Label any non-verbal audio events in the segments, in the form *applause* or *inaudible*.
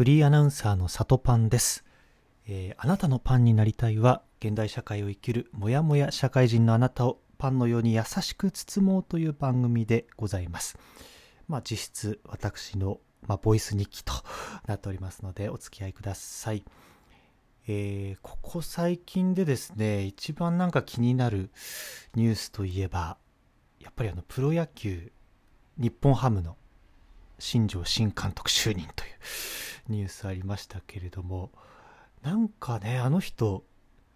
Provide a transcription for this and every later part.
フリーアナウンサーの里パンです、えーあなたのパンになりたいは現代社会を生きるもやもや社会人のあなたをパンのように優しく包もうという番組でございます。まあ実質私の、まあ、ボイス日記となっておりますのでお付き合いください。えーここ最近でですね一番なんか気になるニュースといえばやっぱりあのプロ野球日本ハムの新庄新監督就任というニュースありましたけれどもなんかねあの人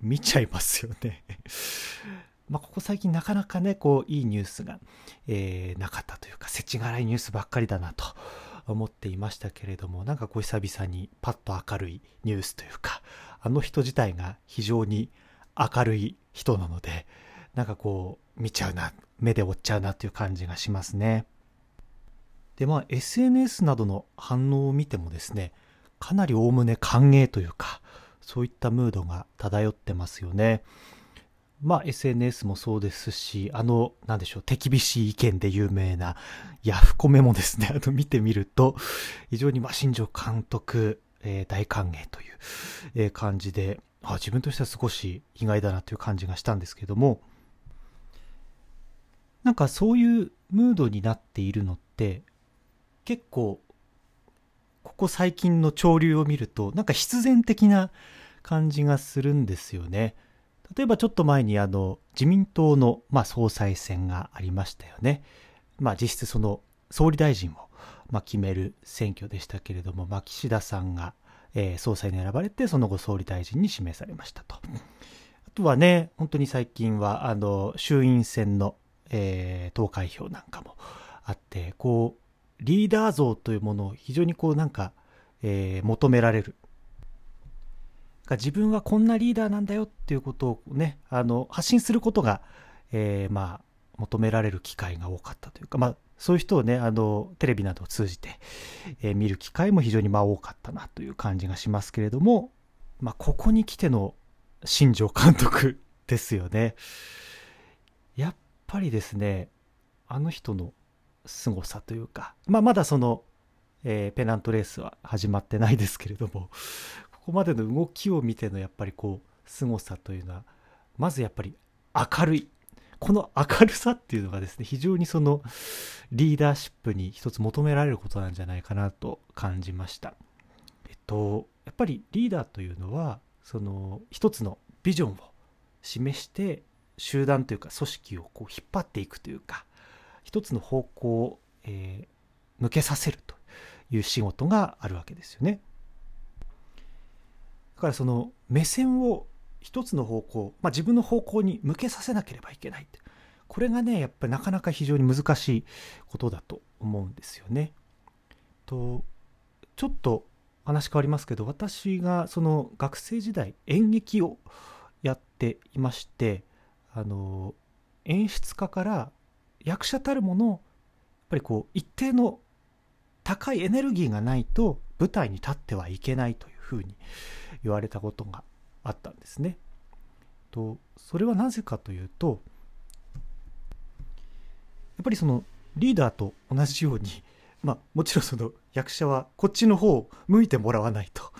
見ちゃいますよね。*laughs* まここ最近なかなかねこういいニュースが、えーなかったというか世知辛いニュースばっかりだなと思っていましたけれどもなんかこう久々にパッと明るいニュースというかあの人自体が非常に明るい人なのでなんかこう見ちゃうな目で追っちゃうなという感じがしますね。でまあ SNS などの反応を見てもですねかなりおおむね歓迎というかそういったムードが漂ってますよね。まあ SNS もそうですしあのなんでしょう手厳しい意見で有名なヤフコメもですね *laughs* あの見てみると非常にまあ新庄監督、えー大歓迎という、えー感じであ自分としては少し意外だなという感じがしたんですけどもなんかそういうムードになっているのって結構ここ最近の潮流を見るとなんか必然的な感じがするんですよね。例えばちょっと前にあの自民党のまあ総裁選がありましたよね。まあ実質その総理大臣をまあ決める選挙でしたけれども、まあ、岸田さんが、え総裁に選ばれてその後総理大臣に指名されましたと。あとはね、本当に最近はあの衆院選の、え投開票なんかもあって、こうリーダー像というものを非常にこうなんか、えー求められる。自分はこんなリーダーなんだよっていうことをね、あの、発信することが、えーまあ、求められる機会が多かったというか、まあ、そういう人をね、あの、テレビなどを通じて、えー見る機会も非常にまあ多かったなという感じがしますけれども、まあ、ここに来ての新庄監督 *laughs* ですよね。やっぱりですね、あの人の凄さというか、まあ、まだその、えーペナントレースは始まってないですけれども、*laughs* ここまでの動きを見てのやっぱりこう、凄さというのは、まずやっぱり明るい。この明るさっていうのがですね、非常にそのリーダーシップに一つ求められることなんじゃないかなと感じました。えっと、やっぱりリーダーというのは、その一つのビジョンを示して、集団というか組織をこう引っ張っていくというか、一つの方向を、えー向けさせるという仕事があるわけですよね。だからその目線を一つの方向、まあ、自分の方向に向けさせなければいけないこれがねやっぱりなかなか非常に難しいことだと思うんですよね。とちょっと話変わりますけど私がその学生時代演劇をやっていましてあの演出家から役者たるものやっぱりこう一定の高いエネルギーがないと舞台に立ってはいけないというふうに言われたことがあったんですね。とそれはなぜかというとやっぱりそのリーダーと同じようにまあもちろんその役者はこっちの方を向いてもらわないと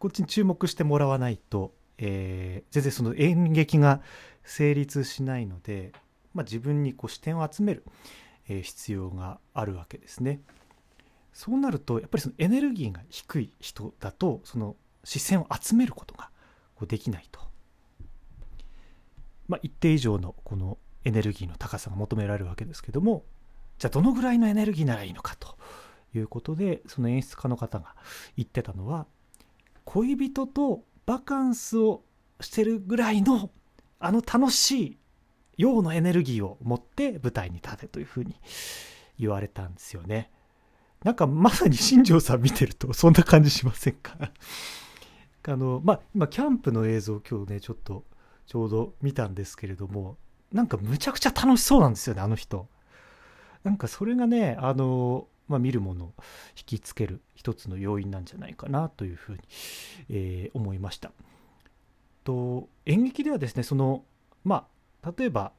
こっちに注目してもらわないと、えー全然その演劇が成立しないので、まあ、自分にこう視点を集める、えー必要があるわけですね。そうなるとやっぱりそのエネルギーが低い人だとその視線を集めることがこうできないと、まあ、一定以上のこのエネルギーの高さが求められるわけですけどもじゃあどのぐらいのエネルギーならいいのかということでその演出家の方が言ってたのは恋人とバカンスをしてるぐらいのあの楽しい陽のエネルギーを持って舞台に立てというふうに言われたんですよね。なんかまさに新庄さん見てるとそんな感じしませんか？あの、まあ、今キャンプの映像今日ね、ちょっとちょうど見たんですけれども、なんかむちゃくちゃ楽しそうなんですよね、あの人。なんかそれがね、あの、まあ、見るものを引きつける一つの要因なんじゃないかなというふうに、えー思いました。と演劇ではですねそのまあ例えば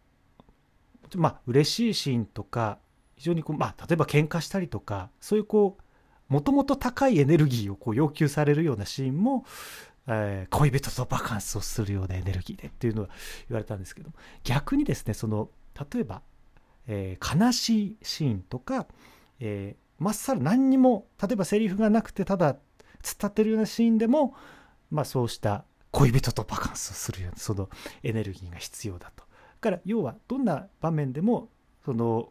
まあ嬉しいシーンとか非常にこうまあ例えば喧嘩したりとかそういうこうもともと高いエネルギーをこう要求されるようなシーンも、えー、恋人とバカンスをするようなエネルギーでっていうのは言われたんですけど逆にですねその例えば、えー、悲しいシーンとか、えー、まっさら何にも例えばセリフがなくてただ伝ってるようなシーンでも、まあ、そうした恋人とバカンスをするようなそのエネルギーが必要だと。から要はどんな場面でもその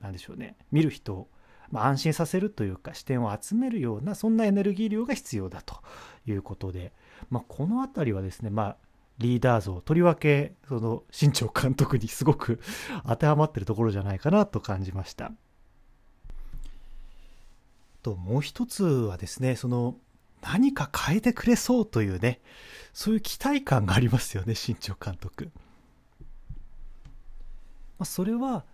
何でしょうね見る人をまあ、安心させるというか視点を集めるようなそんなエネルギー量が必要だということで、まあ、この辺りはですね、まあ、リーダー像とりわけその新庄監督にすごく *laughs* 当てはまってるところじゃないかなと感じました。ともう一つはですねその何か変えてくれそうというねそういう期待感がありますよね新庄監督。まあ、それは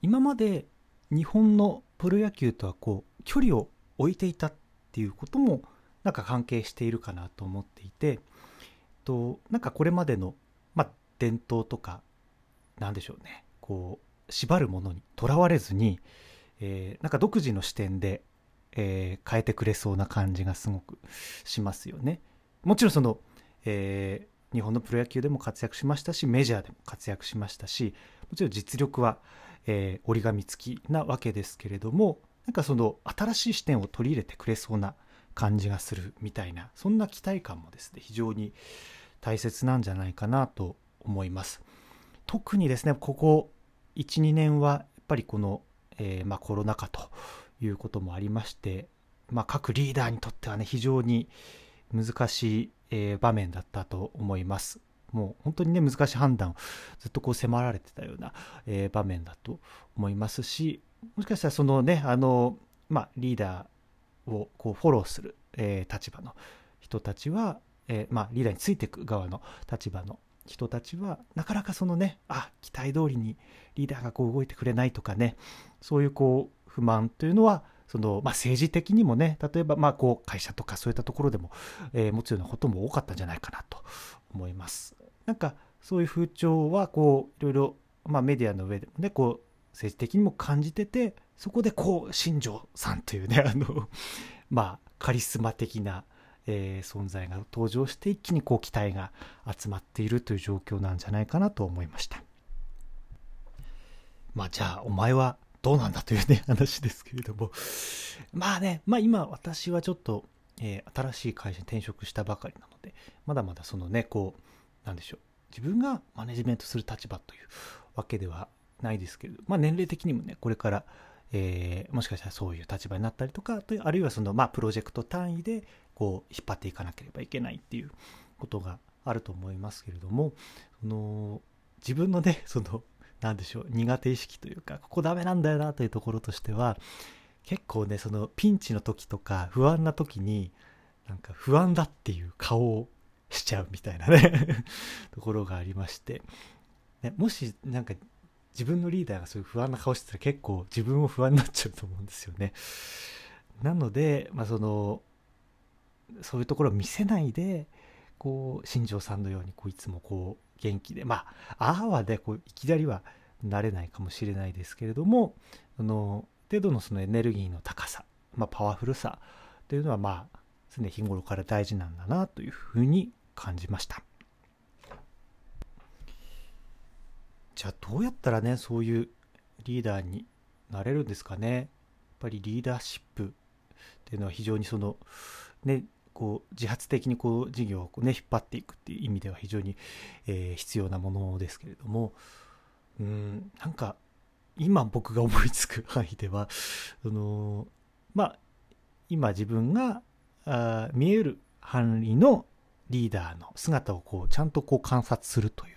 今まで日本のプロ野球とはこう距離を置いていたっていうこともなんか関係しているかなと思っていてとなんかこれまでの、まあ、伝統とかなんでしょうねこう縛るものにとらわれずに、えー、なんか独自の視点で、えー、変えてくれそうな感じがすごくしますよね。もちろんその、えー、日本のプロ野球でも活躍しましたしメジャーでも活躍しましたしもちろん実力はえー、折り紙付きなわけですけれどもなんかその新しい視点を取り入れてくれそうな感じがするみたいなそんな期待感もですね非常に大切なんじゃないかなと思います。特にですねここ12年はやっぱりこの、えー、まあ、コロナ禍ということもありまして、まあ、各リーダーにとってはね非常に難しい、えー、場面だったと思います。もう本当にね難しい判断をずっとこう迫られてたような、えー、場面だと思いますしもしかしたらそのねあの、まあ、リーダーをこうフォローする、えー、立場の人たちは、えー、まあ、リーダーについていく側の立場の人たちはなかなかそのねあ期待通りにリーダーがこう動いてくれないとかねそういうこう不満というのはその、まあ、政治的にもね例えばまあこう会社とかそういったところでも、えー、持つようなことも多かったんじゃないかなと思います。なんかそういう風潮はこういろいろ、まあ、メディアの上でもねこう政治的にも感じててそこでこう新庄さんというねあの *laughs* まあカリスマ的な、えー、存在が登場して一気にこう期待が集まっているという状況なんじゃないかなと思いましたまあじゃあお前はどうなんだというね *laughs* 話ですけれども。まあねまあ今私はちょっと、えー、新しい会社に転職したばかりなのでまだまだそのねこう何でしょう自分がマネジメントする立場というわけではないですけれど、まあ、年齢的にもねこれから、えー、もしかしたらそういう立場になったりとかあるいはその、まあ、プロジェクト単位でこう引っ張っていかなければいけないっていうことがあると思いますけれどもその自分のねその何でしょう苦手意識というかここダメなんだよなというところとしては結構ねそのピンチの時とか不安な時になんか不安だっていう顔をしちゃうみたいなね *laughs* ところがありまして、ね、もしなんか自分のリーダーがそういう不安な顔してたら結構自分も不安になっちゃうと思うんですよね。なので、まあ、そのそういうところを見せないでこう新庄さんのようにこういつもこう元気でまあああはねこういきなりはなれないかもしれないですけれどもあの程度のそのエネルギーの高さ、まあ、パワフルさというのはまあ常日頃から大事なんだなというふうに感じました。じゃあどうやったらねそういうリーダーになれるんですかね。やっぱりリーダーシップっていうのは非常にそのねこう自発的にこう事業を、ね、引っ張っていくっていう意味では非常に、えー、必要なものですけれどもうんなんか今僕が思いつく範囲では *laughs* そのまあ今自分があ見える範囲のリーダーの姿をこうちゃんとこう観察するという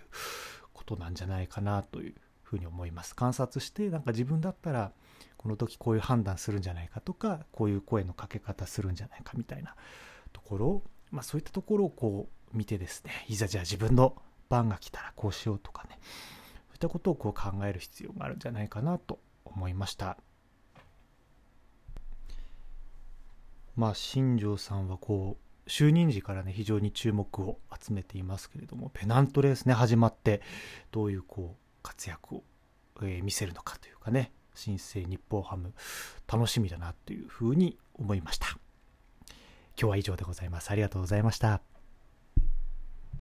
ことなんじゃないかなというふうに思います。観察してなんか自分だったらこの時こういう判断するんじゃないかとかこういう声のかけ方するんじゃないかみたいなところまあ、そういったところをこう見てですねいざじゃあ自分の番が来たらこうしようとかねいったことをこう考える必要があるんじゃないかなと思いました。まあ新庄さんはこう就任時からね非常に注目を集めていますけれどもペナントレースね始まってどういうこう活躍を、えー、見せるのかというかね新生日本ハム楽しみだなというふうに思いました。今日は以上でございます。ありがとうございました。